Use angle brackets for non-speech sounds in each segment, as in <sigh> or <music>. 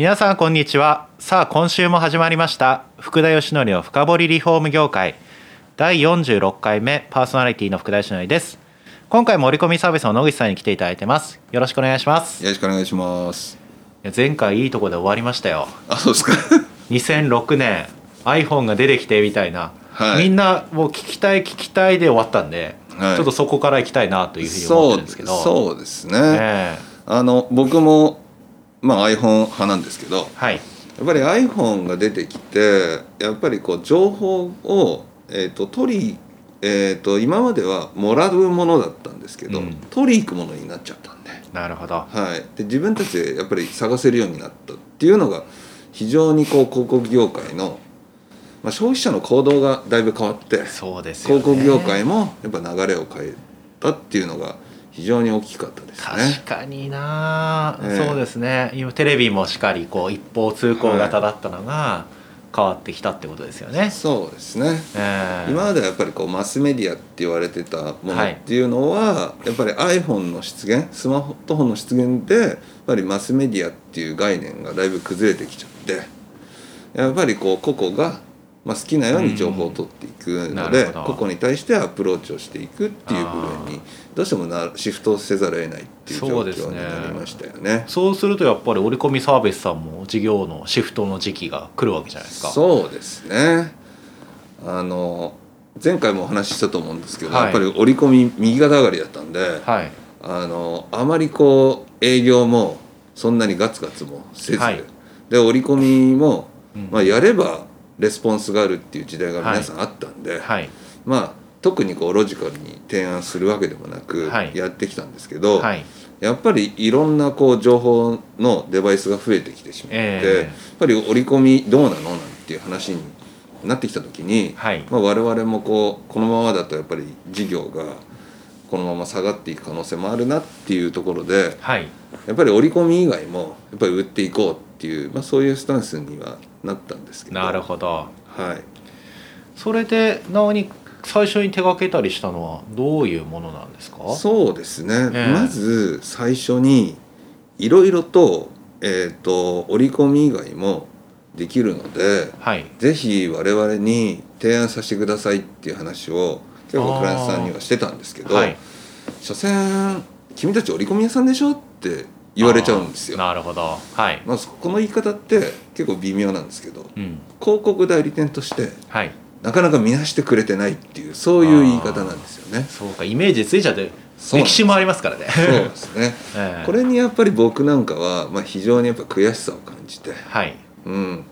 皆さんこんにちは。さあ今週も始まりました。福田義則の深掘りリフォーム業界。第46回目パーソナリティの福田義則です。今回も折り込みサービスの野口さんに来ていただいてます。よろしくお願いします。よろしくお願いします。いや前回いいところで終わりましたよ。あ、そうですか。2006年 iPhone が出てきてみたいな、はい。みんなもう聞きたい聞きたいで終わったんで、はい。ちょっとそこから行きたいなというふうに思ってるんですけど。そうですね。ええ。あの僕もまあ iPhone 派なんですけど、やはいっぱり iPhone が出てきて、やっぱりこう情報をえっ、と取りえっ、と今まではもらうものだったんですけど、うん取り行くものになっちゃったんで、なるほどはい。で自分たちでやっぱり探せるようになったっていうのが非常にこう広告業界のまあ消費者の行動がだいぶ変わって。そうですよね広告業界もやっぱ流れを変えたっていうのが非常に大きかったですね。確。かにな、ええ。そうですね。今テレビもしっかりこう一方通行型だったのが変わってきたってことですよね、そうですね。ええ。今まではやっぱりこうマスメディアって言われてたものはい。っていうのは、やっぱり iPhone の出現スマートフォンの出現でやっぱりマスメディアっていう概念がだいぶ崩れてきちゃってやっぱりこう個々が、まあ、好きなように情報を取っていくので、るほど。個々に対してアプローチをしていくっていう部分にどうしてもなシフトせざるを得ないっていう状況になりましたよね。そうするとやっぱり折り込みサービスさんも事業のシフトの時期が来るわけじゃないですか。そうですね。あの前回もお話ししたと思うんですけど、はい。やっぱり折り込み右肩上がりだったんで、はい。あのあまりこう営業もそんなにガツガツもせず、はい。で折り込みも、うん。まあ、やればレスポンスがあるっていう時代が皆さんあったんで、はい。まあ特にこうロジカルに提案するわけでもなくはい。やってきたんですけど、はい。やっぱりいろんなこう情報のデバイスが増えてきてしまって、ええ。やっぱり折り込みどうなのなんていう話になってきた時に、はい。まあ、我々もこうこのままだとやっぱり事業がこのまま下がっていく可能性もあるなっていうところではいやっぱり折り込み以外もやっぱり売っていこうっていう、まあ、そういうスタンスにはなったんですけど。なるほど。はい、それで何最初に手掛けたりしたのはどういうものなんですか？そうですね、ええ。まず最初にいろいろと,、えー、と折り込み以外もできるのではい。ぜひ我々に提案させてくださいっていう話を結構クライアントさんにはしてたんですけど、はい。所詮君たち折り込み屋さんでしょって言われちゃうんですよ。なるほど。はい、まあ、この言い方って結構微妙なんですけどうん。広告代理店としてはい。なかなか見なしてくれてないっていうそういう言い方なんですよね。そうか。イメージついちゃって歴史もありますからね。そうですね。<laughs> ええ。これにやっぱり僕なんかは、まあ、非常にやっぱ悔しさを感じて、はい。うん、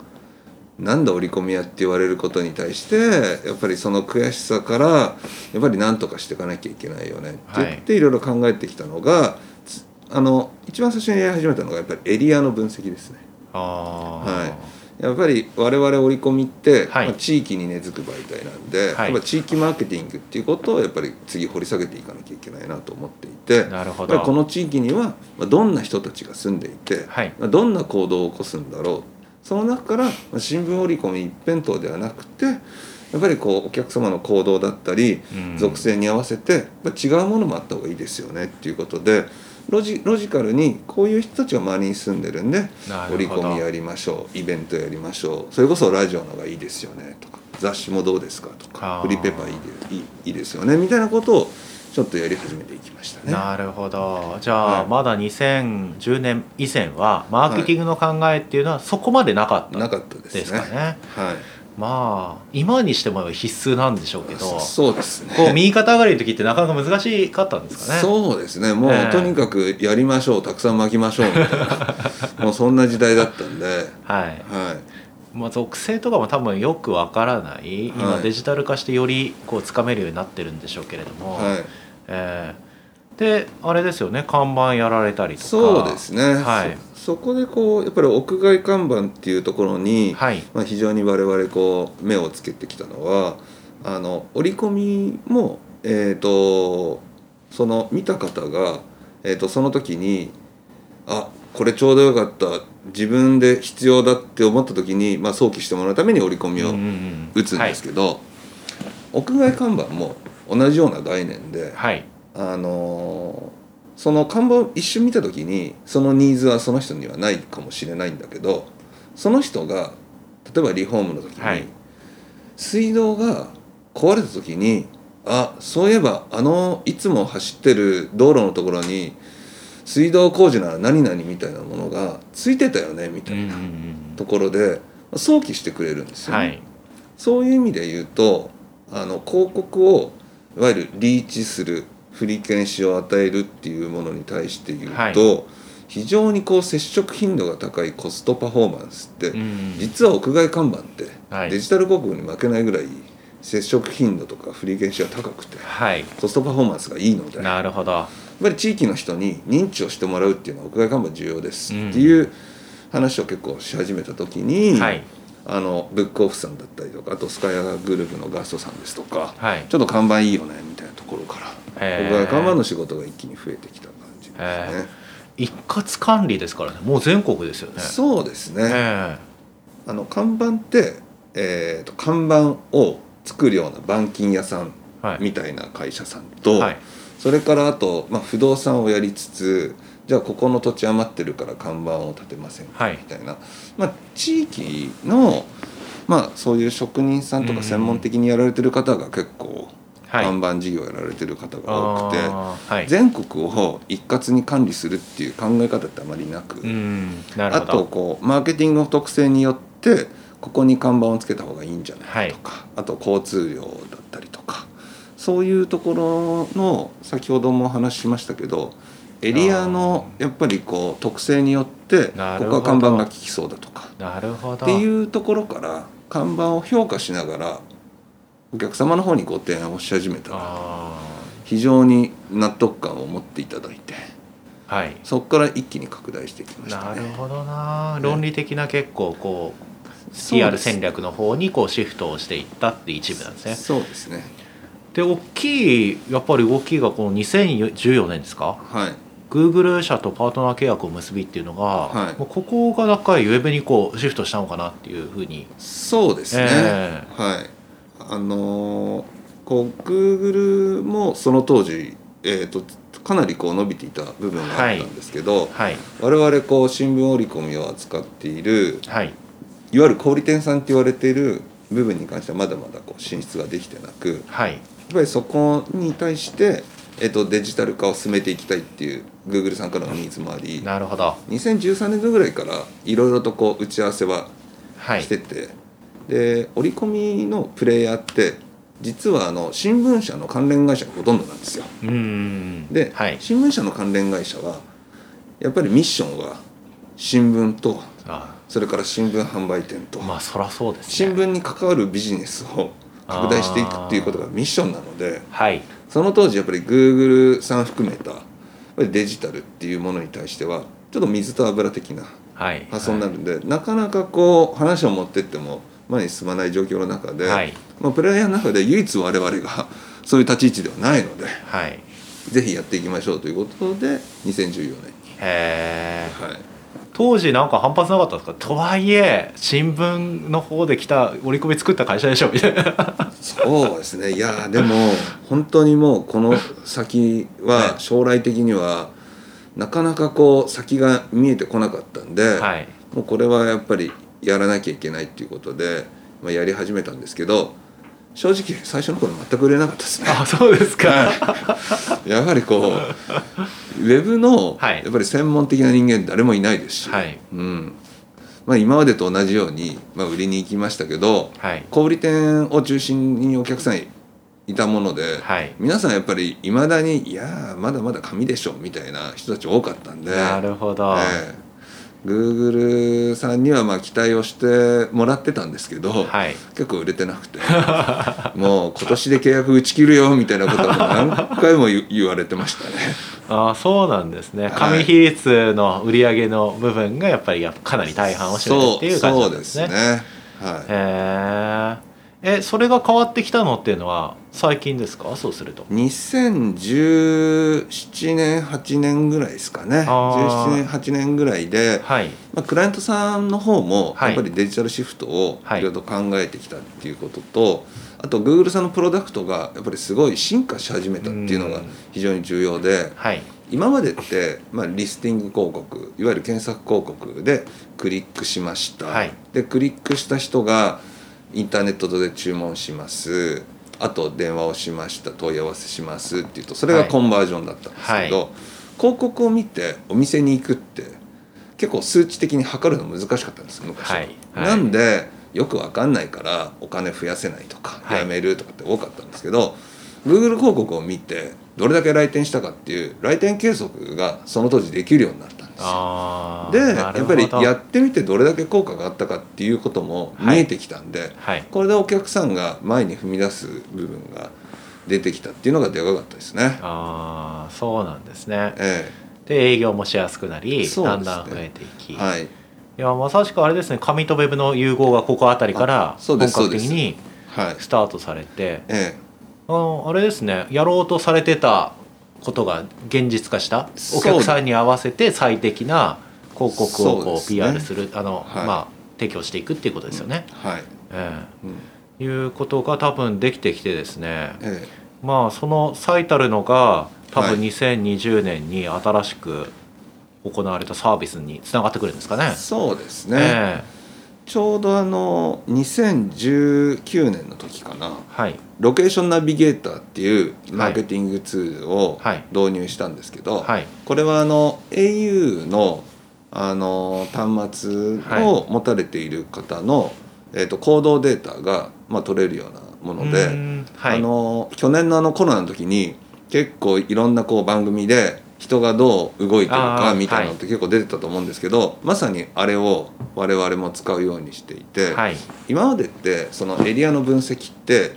なんだ折り込み屋って言われることに対してやっぱりその悔しさからやっぱり何とかしていかなきゃいけないよねって言ってい。ろいろ考えてきたのが、つあの一番最初にやり始めたのがやっぱりエリアの分析ですね。はい。やっぱり我々折り込みって、はい。まあ、地域に根付く媒体なんで、はい。やっぱ地域マーケティングっていうことをやっぱり次掘り下げていかなきゃいけないなと思っていてなるほど。この地域にはまあどんな人たちが住んでいて、はい。まあどんな行動を起こすんだろう。その中からまあ新聞折り込み一辺倒ではなくてやっぱりこうお客様の行動だったりうん。属性に合わせて違うものもあった方がいいですよねっていうことでロジロジカルにこういう人たちが周りに住んでるんでなるほど折り込みやりましょうイベントやりましょうそれこそラジオのがいいですよねとか雑誌もどうですかとかフリーペーパーいいでいいいいですよねみたいなことをちょっとやり始めていきましたね。なるほどじゃあ、はいまだ2010年以前はマーケティングの考えっていうのはそこまでなかったなかったですね。ですかねはい。まあ今にしても必須なんでしょうけどそうですね。こう右肩上がりの時ってなかなか難しかったんですかね。そうですね。もう、ええ。とにかくやりましょうたくさん巻きましょうみたいな。<laughs> もうそんな時代だったんで、はい。はい、まあ、属性とかも多分よくわからない今はい。デジタル化してよりこうつかめるようになってるんでしょうけれども、はい、えーであれですよね。看板やられたりとか。そうですね、はい。そそこでこうやっぱり屋外看板っていうところに、はい。まあ、非常に我々こう目をつけてきたのはあの折り込みも、えー、とその見た方が、えー、とその時にあこれちょうどよかった。自分で必要だって思った時に、まあ、想起してもらうために折り込みを打つんですけど、屋外看板も同じような概念で、はいあのーその看板を一瞬見た時にそのニーズはその人にはないかもしれないんだけどその人が例えばリフォームの時に、はい。水道が壊れた時にあそういえばあのいつも走ってる道路のところに水道工事なら何々みたいなものがついてたよねみたいなところで想起してくれるんですよね。はい。そういう意味で言うとあの広告をいわゆるリーチする振り検視を与えるっていうものに対して言うと、はい。非常にこう接触頻度が高いコストパフォーマンスって、うんうん実は屋外看板ってはい。デジタル広告に負けないぐらい接触頻度とか振り検視が高くてはい。コストパフォーマンスがいいのでやっなるほど。ぱり地域の人に認知をしてもらうっていうのは屋外看板重要ですうんっていう話を結構し始めた時に、はい。あのブックオフさんだったりとかあとスカイアグループのガストさんですとかはい。ちょっと看板いいよねみたいなところから僕は看板の仕事が一気に増えてきた感じですへね。一括管理ですからね。もう全国ですよね。そうですね、えあの看板って、えー、と看板を作るような板金屋さんみたいな会社さんと、はい。それからあと、まあ、不動産をやりつつじゃあここの土地余ってるから看板を建てませんか、はい。みたいな、まあ、地域の、まあ、そういう職人さんとか専門的にやられてる方が結構、はい看板事業やられてる方が多くて。はい。全国を一括に管理するっていう考え方ってあまりなく、あとこうマーケティングの特性によってここに看板をつけた方がいいんじゃないかとか、あと交通量だったりとかそういうところの先ほどもお話ししましたけどエリアのやっぱりこう特性によってここは看板が効きそうだとかなるほど。っていうところから看板を評価しながらお客様の方にご提案をし始めた。らあ非常に納得感を持っていただいて。ーはい。そこから一気に拡大していきましたね。なるほどな。論理的な結構こう PR 戦略の方にこうシフトをしていったって一部なんですね。そうですね。で大きいやっぱり大きいがこの2014年ですか？はい。Google 社とパートナー契約を結びっていうのが、はい。もうここが高いウェブにこうシフトしたのかなっていうふうに。そうですね。え。はい。あのーこう Google もその当時えっ、とかなりこう伸びていた部分があったんですけど、はい。我々こう新聞折り込みを扱っているはい。いわゆる小売店さんって言われている部分に関してはまだまだこう進出ができてなく、はい。やっぱりそこに対して、えっとデジタル化を進めていきたいっていう Google さんからのニーズもありなるほど。2013年度ぐらいからいろいろとこう打ち合わせははい。してて、で折り込みのプレイヤーって実はあの新聞社の関連会社がほとんどなんですよ。で、はい。新聞社の関連会社はやっぱりミッションは新聞とあそれから新聞販売店と、まあそらそうですね。新聞に関わるビジネスを拡大していくっていうことがミッションなのではい。その当時やっぱり Google さん含めたやっぱりデジタルっていうものに対してはちょっと水と油的なはい。発想になるんで、なかなかこう話を持ってっても前に進まない状況の中で、はい。まあ、プレイヤーの中で唯一我々が <laughs> そういう立ち位置ではないのではい。ぜひやっていきましょうということで2014年に、へえはい、当時なんか反発なかったですか？とはいえ新聞の方で来た折り込み作った会社でしょみたいな。<laughs> そうですね。いやーでも本当にもうこの先は将来的にはなかなかこう先が見えてこなかったんで、はい。もうこれはやっぱりやらなきゃいけないっていうことで、まあ、やり始めたんですけど正直最初の頃全く売れなかったですね。あそうですか。やはりこうウェブのはい。やっぱり専門的な人間誰もいないですし、はい。うん。まあ、今までと同じように、まあ、売りに行きましたけどはい。小売店を中心にお客さんいたもので、はい。皆さんやっぱりいまだに「いやーまだまだ紙でしょ」みたいな人たち多かったんで。なるほど、ええ Google さんにはまあ期待をしてもらってたんですけど、はい結構売れてなくて <laughs> もう今年で契約打ち切るよみたいなことも何回も言言われてましたね。<laughs> ああそうなんですねい紙比率の売り上げの部分がやっぱりやっぱかなり大半を占めてっていう感じですね。そうですね。はい。へええそれが変わってきたのっていうのは最近ですか？そうすると。2017年8年ぐらいですかね。あー。17年8年ぐらいで、はい。まあ、クライアントさんの方もはい。やっぱりデジタルシフトをはいいろいろと考えてきたっていうことと、あと Google さんのプロダクトがやっぱりすごい進化し始めたっていうのがうん。非常に重要ではい。今までって、まあ、リスティング広告いわゆる検索広告でクリックしました、はい。でクリックした人がインターネットで注文します。あと電話をしました問い合わせしますっていうとそれがコンバージョンだったんですけど、はい。広告を見てお店に行くって結構数値的に測るの難しかったんです昔は、はい。はい。なんでよくわかんないからお金増やせないとかはい。やめるとかって多かったんですけど、Google 広告を見てどれだけ来店したかっていう来店計測がその当時できるようになった。んでやっぱりやっってみてどれだけ効果があったかっていうことも見えてきたんで、はい。これでお客さんが前に踏み出す部分が出てきたっていうのがでかかったですね。ああそうなんですね。えで営業もしやすくなり、ね。だんだん増えていき、えはい、いやまさしくあれですね。紙とウェブの融合がここあたりからあそう本格的にはい。スタートされて。え。あのあれですね。やろうとされてたことが現実化したお客さんに合わせて最適な広告をこう PR するあの、はい。まあ提供していくっていうことですよね。い、えうん。えいうことが多分できてきてですね。えまあその最たるのが多分はい。2020年に新しく行われたサービスにつながってくるんですかね。え。そうですね、えちょうどあの2019年の時かな。えはい。ロケーションナビゲーターっていうマーケティングツールをはい。導入したんですけど、はい。これはあの au のあの端末を持たれている方の、えー、と行動データが、まあ、取れるようなものうで、あの去年のあのコロナの時に結構いろんなこう番組で人がどう動いてるかみたいなのって結構出てたと思うんですけど、まさにあれを我々も使うようにしていて、はい。今までってそのエリアの分析って、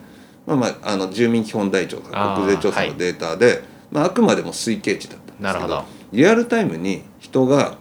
まあ、まああの住民基本台帳とか国税調査のデータで、まあ、あくまでも推計値だったんですけどなるほど。リアルタイムに人が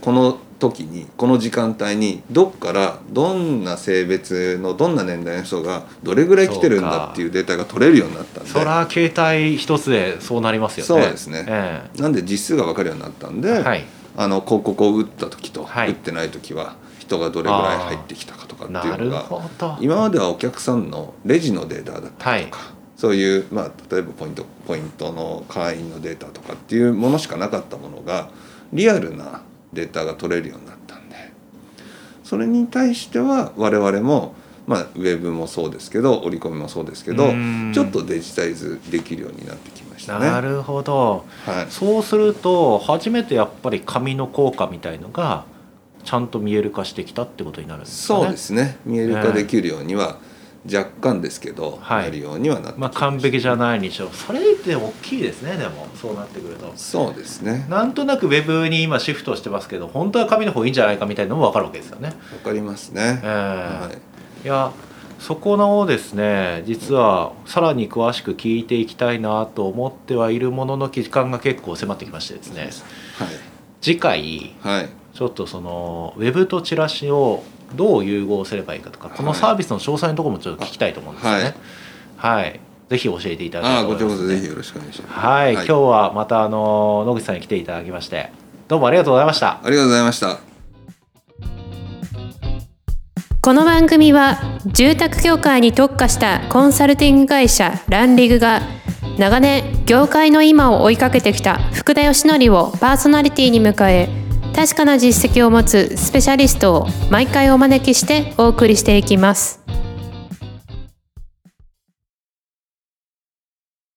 この時にこの時間帯にどっからどんな性別のどんな年代の人がどれぐらい来てるんだっていうデータが取れるようになったんでそら携帯一つでそうなりますよね。そうですねえなんで実数が分かるようになったんで、えはいあの広告を打った時とはい打ってない時は人がどれぐらい入ってきたかとかってないるうのが。今まではお客さんのレジのデータだったりとか、そういう、まあ、例えばポイントポイントの会員のデータとかっていうものしかなかったものがリアルなデータが取れるようになったんでそれに対しては我々も、まあ、ウェブもそうですけど折り込みもそうですけどうんちょっとデジタイズできるようになってきましたね。なるほど。はい、そうすると初めてやっぱり紙の効果みたいのがちゃんと見える化してきたってことになるんですかね。そうですね見える化できるようには若干ですけど、はい。なるようにはなってきまあました完璧じゃないにしろ。それって大きいですねでも。そうなってくると。そうですね。なんとなくウェブに今シフトしてますけど本当は紙の方がいいんじゃないかみたいなのも分かるわけですよね。わかりますね。え。え。はい。いやそこのをですね実はさらに詳しく聞いていきたいなと思ってはいるものの時間が結構迫ってきましてですね。次回はい。はい。ちょっとそのウェブとチラシをどう融合すればいいかとかこのサービスの詳細のところもちょっと聞きたいと思うんですよね。はい、ぜひ教えていただきたいと思います、ちらこそぜひよろしくお願いします。はい、今日はまたあの野口さんに来ていただきましてどうもありがとうございました。ありがとうございました。この番組は住宅業界に特化したコンサルティング会社ランリグが長年業界の今を追いかけてきた福田義則をパーソナリティに迎え確かな実績を持つスペシャリストを毎回お招きしてお送りしていきます。